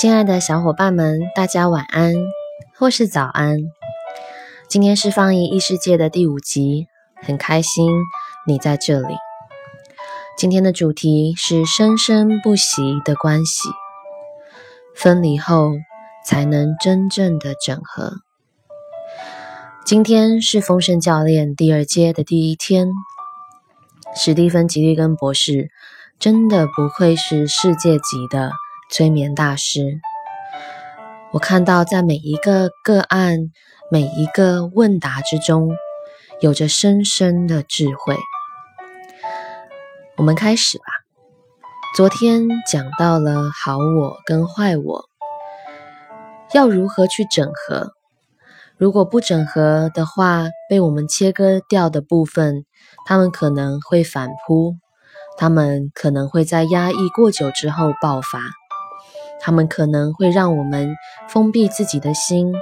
亲爱的小伙伴们，大家晚安，或是早安。今天是放映异世界的第五集，很开心你在这里。今天的主题是生生不息的关系，分离后才能真正的整合。今天是丰盛教练第二阶的第一天，史蒂芬·吉利根博士真的不愧是世界级的。催眠大师，我看到在每一个个案、每一个问答之中，有着深深的智慧。我们开始吧。昨天讲到了好我跟坏我，要如何去整合？如果不整合的话，被我们切割掉的部分，他们可能会反扑，他们可能会在压抑过久之后爆发。他们可能会让我们封闭自己的心，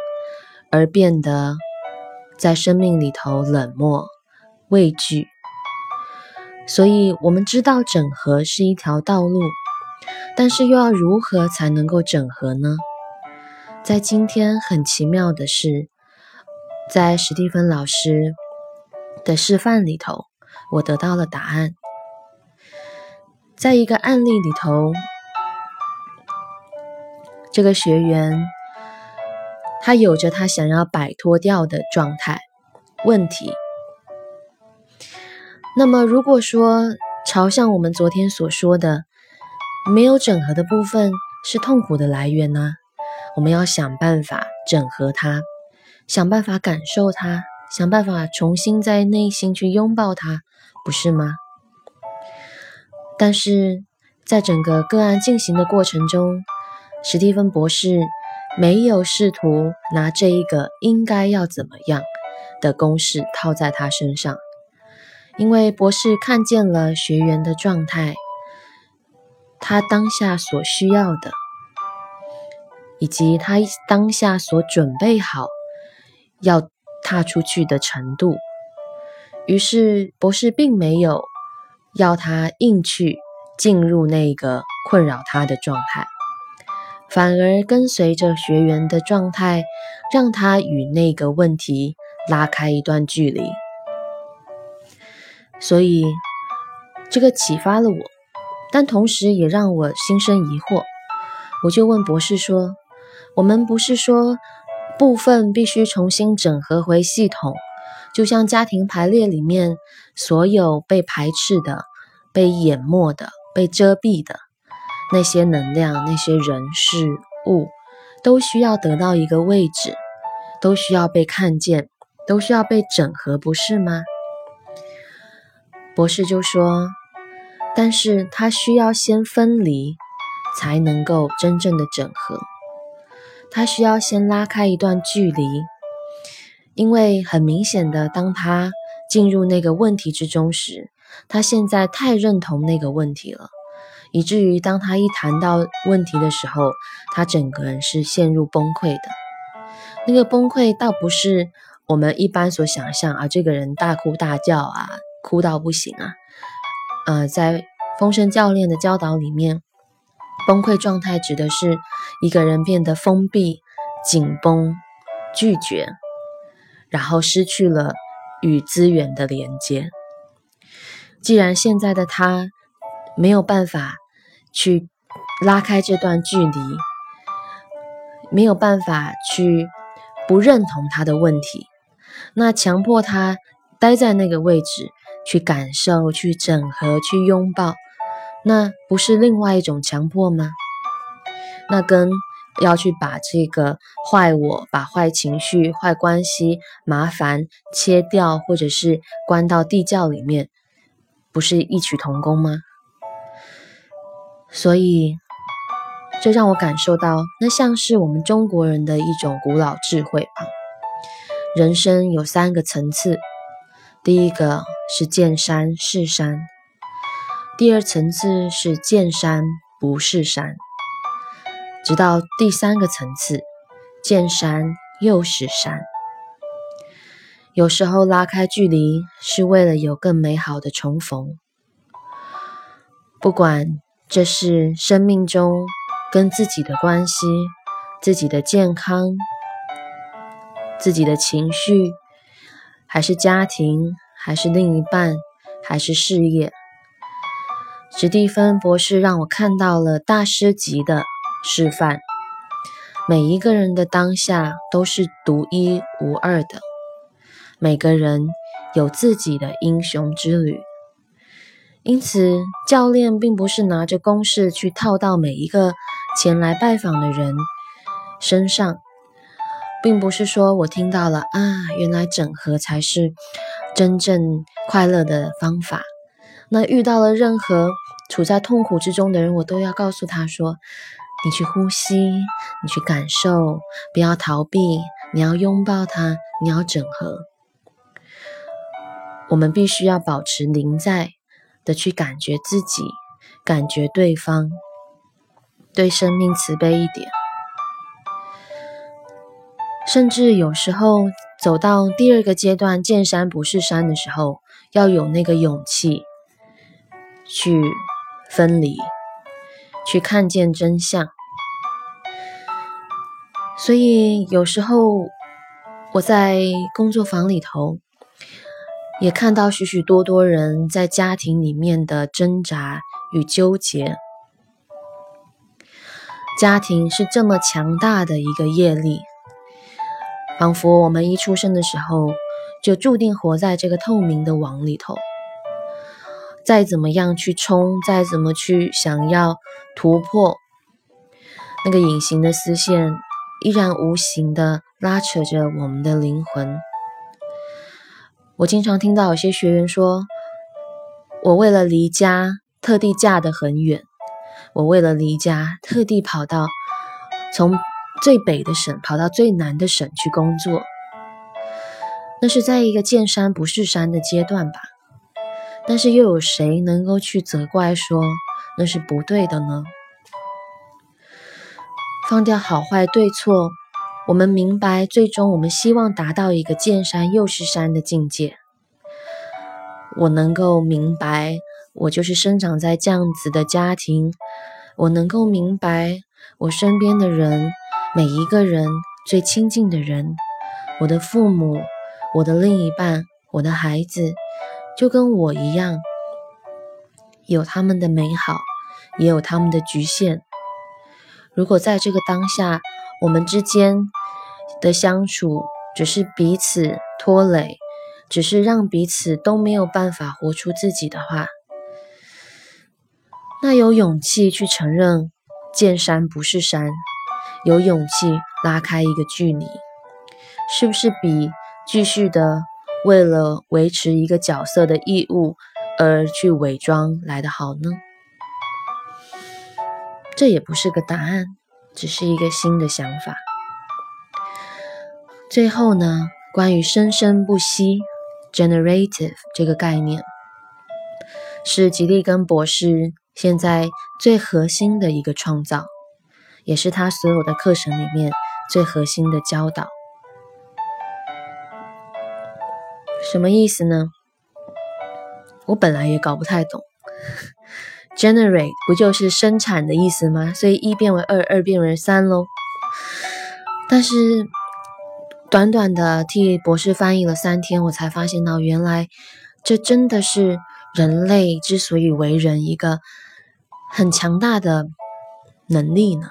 而变得在生命里头冷漠、畏惧。所以，我们知道整合是一条道路，但是又要如何才能够整合呢？在今天很奇妙的是，在史蒂芬老师的示范里头，我得到了答案。在一个案例里头。这个学员，他有着他想要摆脱掉的状态问题。那么，如果说朝向我们昨天所说的没有整合的部分是痛苦的来源呢？我们要想办法整合它，想办法感受它，想办法重新在内心去拥抱它，不是吗？但是在整个个案进行的过程中，史蒂芬博士没有试图拿这一个应该要怎么样的公式套在他身上，因为博士看见了学员的状态，他当下所需要的，以及他当下所准备好要踏出去的程度，于是博士并没有要他硬去进入那个困扰他的状态。反而跟随着学员的状态，让他与那个问题拉开一段距离。所以，这个启发了我，但同时也让我心生疑惑。我就问博士说：“我们不是说部分必须重新整合回系统，就像家庭排列里面所有被排斥的、被淹没的、被遮蔽的。”那些能量、那些人事物，都需要得到一个位置，都需要被看见，都需要被整合，不是吗？博士就说：“但是他需要先分离，才能够真正的整合。他需要先拉开一段距离，因为很明显的，当他进入那个问题之中时，他现在太认同那个问题了。”以至于当他一谈到问题的时候，他整个人是陷入崩溃的。那个崩溃倒不是我们一般所想象啊，这个人大哭大叫啊，哭到不行啊。呃，在风声教练的教导里面，崩溃状态指的是一个人变得封闭、紧绷、拒绝，然后失去了与资源的连接。既然现在的他。没有办法去拉开这段距离，没有办法去不认同他的问题，那强迫他待在那个位置，去感受、去整合、去拥抱，那不是另外一种强迫吗？那跟要去把这个坏我、把坏情绪、坏关系、麻烦切掉，或者是关到地窖里面，不是异曲同工吗？所以，这让我感受到，那像是我们中国人的一种古老智慧吧。人生有三个层次，第一个是见山是山，第二层次是见山不是山，直到第三个层次，见山又是山。有时候拉开距离，是为了有更美好的重逢。不管。这是生命中跟自己的关系、自己的健康、自己的情绪，还是家庭，还是另一半，还是事业。史蒂芬博士让我看到了大师级的示范。每一个人的当下都是独一无二的，每个人有自己的英雄之旅。因此，教练并不是拿着公式去套到每一个前来拜访的人身上，并不是说我听到了啊，原来整合才是真正快乐的方法。那遇到了任何处在痛苦之中的人，我都要告诉他说。你去呼吸，你去感受，不要逃避，你要拥抱他，你要整合。我们必须要保持临在的去感觉自己，感觉对方，对生命慈悲一点。甚至有时候走到第二个阶段，见山不是山的时候，要有那个勇气去分离。去看见真相，所以有时候我在工作坊里头也看到许许多多人在家庭里面的挣扎与纠结。家庭是这么强大的一个业力，仿佛我们一出生的时候就注定活在这个透明的网里头。再怎么样去冲，再怎么去想要突破，那个隐形的丝线依然无形的拉扯着我们的灵魂。我经常听到有些学员说：“我为了离家，特地嫁得很远；我为了离家，特地跑到从最北的省跑到最南的省去工作。”那是在一个见山不是山的阶段吧。但是又有谁能够去责怪说那是不对的呢？放掉好坏对错，我们明白，最终我们希望达到一个见山又是山的境界。我能够明白，我就是生长在这样子的家庭。我能够明白，我身边的人，每一个人最亲近的人，我的父母，我的另一半，我的孩子。就跟我一样，有他们的美好，也有他们的局限。如果在这个当下，我们之间的相处只是彼此拖累，只是让彼此都没有办法活出自己的话，那有勇气去承认见山不是山，有勇气拉开一个距离，是不是比继续的？为了维持一个角色的义务而去伪装来的好呢？这也不是个答案，只是一个新的想法。最后呢，关于生生不息 （generative） 这个概念，是吉利根博士现在最核心的一个创造，也是他所有的课程里面最核心的教导。什么意思呢？我本来也搞不太懂。Generate 不就是生产的意思吗？所以一变为二，二变为三喽。但是短短的替博士翻译了三天，我才发现到，原来这真的是人类之所以为人一个很强大的能力呢。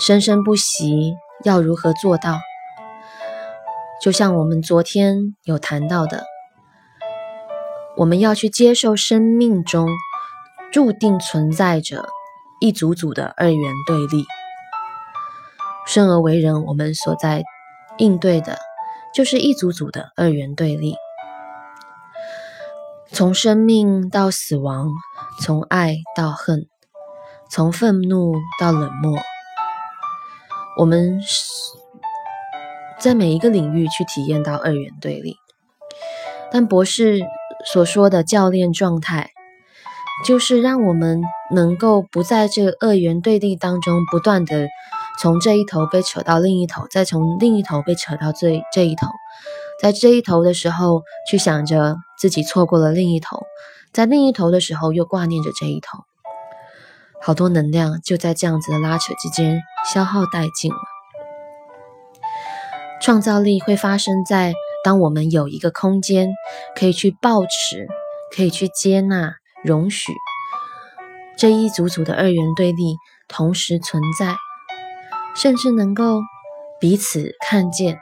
生生不息，要如何做到？就像我们昨天有谈到的，我们要去接受生命中注定存在着一组组的二元对立。生而为人，我们所在应对的就是一组组的二元对立。从生命到死亡，从爱到恨，从愤怒到冷漠，我们。在每一个领域去体验到二元对立，但博士所说的教练状态，就是让我们能够不在这二元对立当中不断的从这一头被扯到另一头，再从另一头被扯到这这一头，在这一头的时候去想着自己错过了另一头，在另一头的时候又挂念着这一头，好多能量就在这样子的拉扯之间消耗殆尽了。创造力会发生在当我们有一个空间可以去抱持，可以去接纳、容许这一组组的二元对立同时存在，甚至能够彼此看见。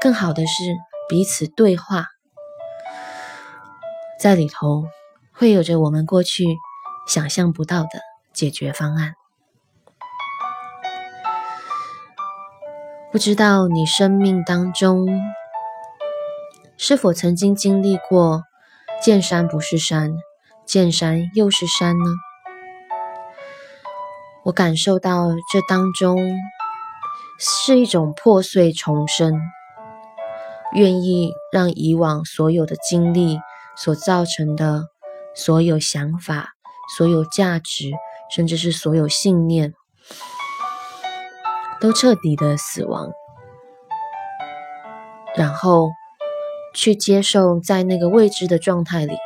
更好的是彼此对话，在里头会有着我们过去想象不到的解决方案。不知道你生命当中是否曾经经历过见山不是山，见山又是山呢？我感受到这当中是一种破碎重生，愿意让以往所有的经历所造成的所有想法、所有价值，甚至是所有信念。都彻底的死亡，然后去接受在那个未知的状态里，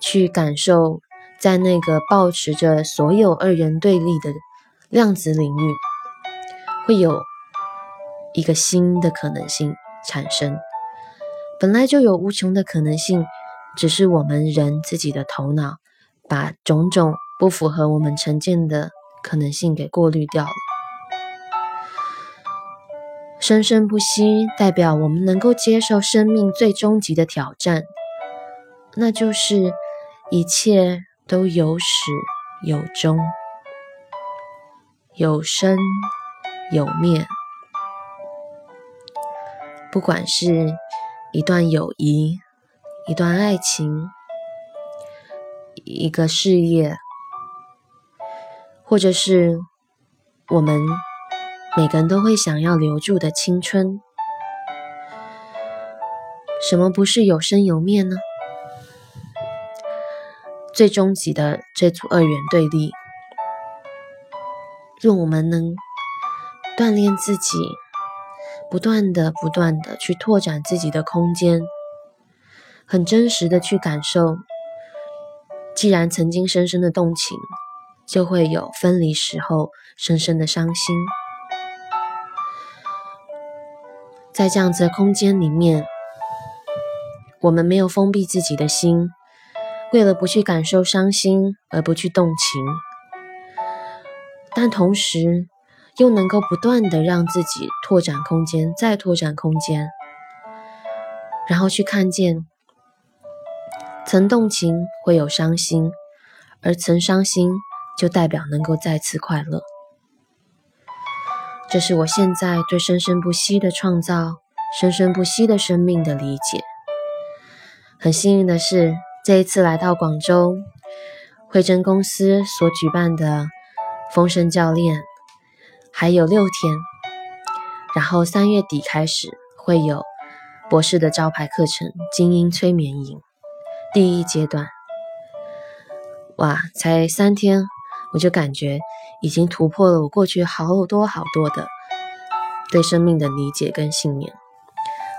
去感受在那个保持着所有二元对立的量子领域，会有一个新的可能性产生。本来就有无穷的可能性，只是我们人自己的头脑把种种不符合我们成见的可能性给过滤掉了。生生不息，代表我们能够接受生命最终极的挑战，那就是一切都有始有终，有生有灭。不管是一段友谊、一段爱情、一个事业，或者是我们。每个人都会想要留住的青春，什么不是有生有灭呢？最终极的这组二元对立，若我们能锻炼自己，不断的、不断的去拓展自己的空间，很真实的去感受，既然曾经深深的动情，就会有分离时候深深的伤心。在这样子的空间里面，我们没有封闭自己的心，为了不去感受伤心而不去动情，但同时又能够不断的让自己拓展空间，再拓展空间，然后去看见，曾动情会有伤心，而曾伤心就代表能够再次快乐。这是我现在对生生不息的创造、生生不息的生命的理解。很幸运的是，这一次来到广州慧珍公司所举办的风声教练还有六天，然后三月底开始会有博士的招牌课程——精英催眠营第一阶段。哇，才三天，我就感觉。已经突破了我过去好多好多的对生命的理解跟信念，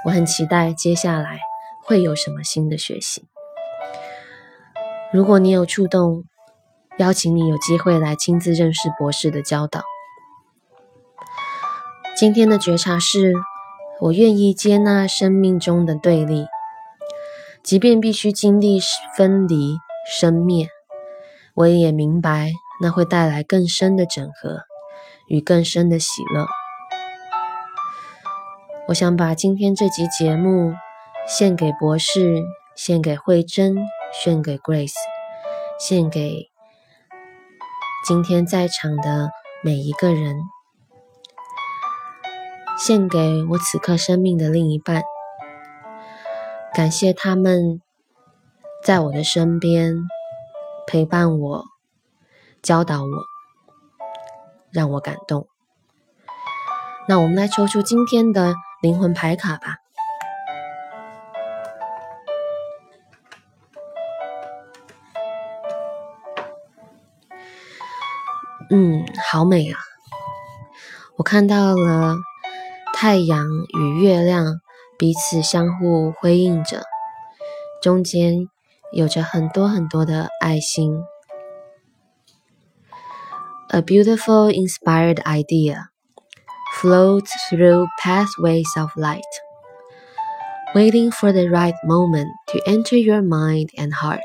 我很期待接下来会有什么新的学习。如果你有触动，邀请你有机会来亲自认识博士的教导。今天的觉察是，我愿意接纳生命中的对立，即便必须经历分离、生灭，我也明白。那会带来更深的整合与更深的喜乐。我想把今天这集节目献给博士，献给慧珍，献给 Grace，献给今天在场的每一个人，献给我此刻生命的另一半。感谢他们在我的身边陪伴我。教导我，让我感动。那我们来抽出今天的灵魂牌卡吧。嗯，好美啊！我看到了太阳与月亮彼此相互辉映着，中间有着很多很多的爱心。 A beautiful, inspired idea floats through pathways of light, waiting for the right moment to enter your mind and heart.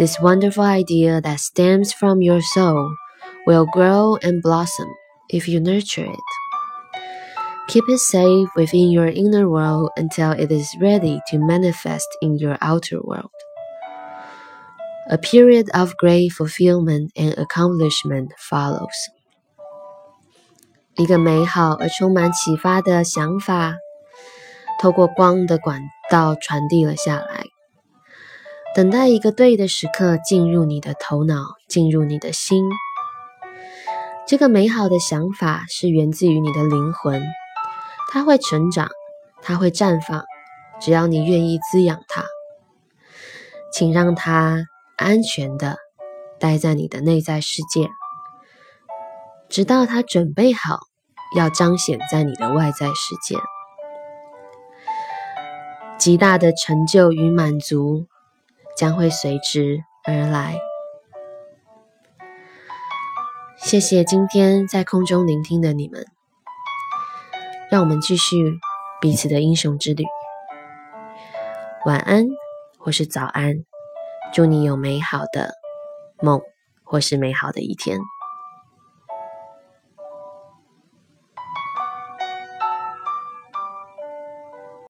This wonderful idea that stems from your soul will grow and blossom if you nurture it. Keep it safe within your inner world until it is ready to manifest in your outer world. A period of great fulfillment and accomplishment follows. 一个美好而充满启发的想法，透过光的管道传递了下来， 等待一个对的时刻进入你的头脑，进入你的心。这个美好的想法是源自于你的灵魂。它会成长，它会绽放，只要你愿意滋养它。请让它安全的待在你的内在世界，直到它准备好要彰显在你的外在世界。极大的成就与满足将会随之而来。谢谢今天在空中聆听的你们。让我们继续彼此的英雄之旅。晚安，或是早安，祝你有美好的梦，或是美好的一天。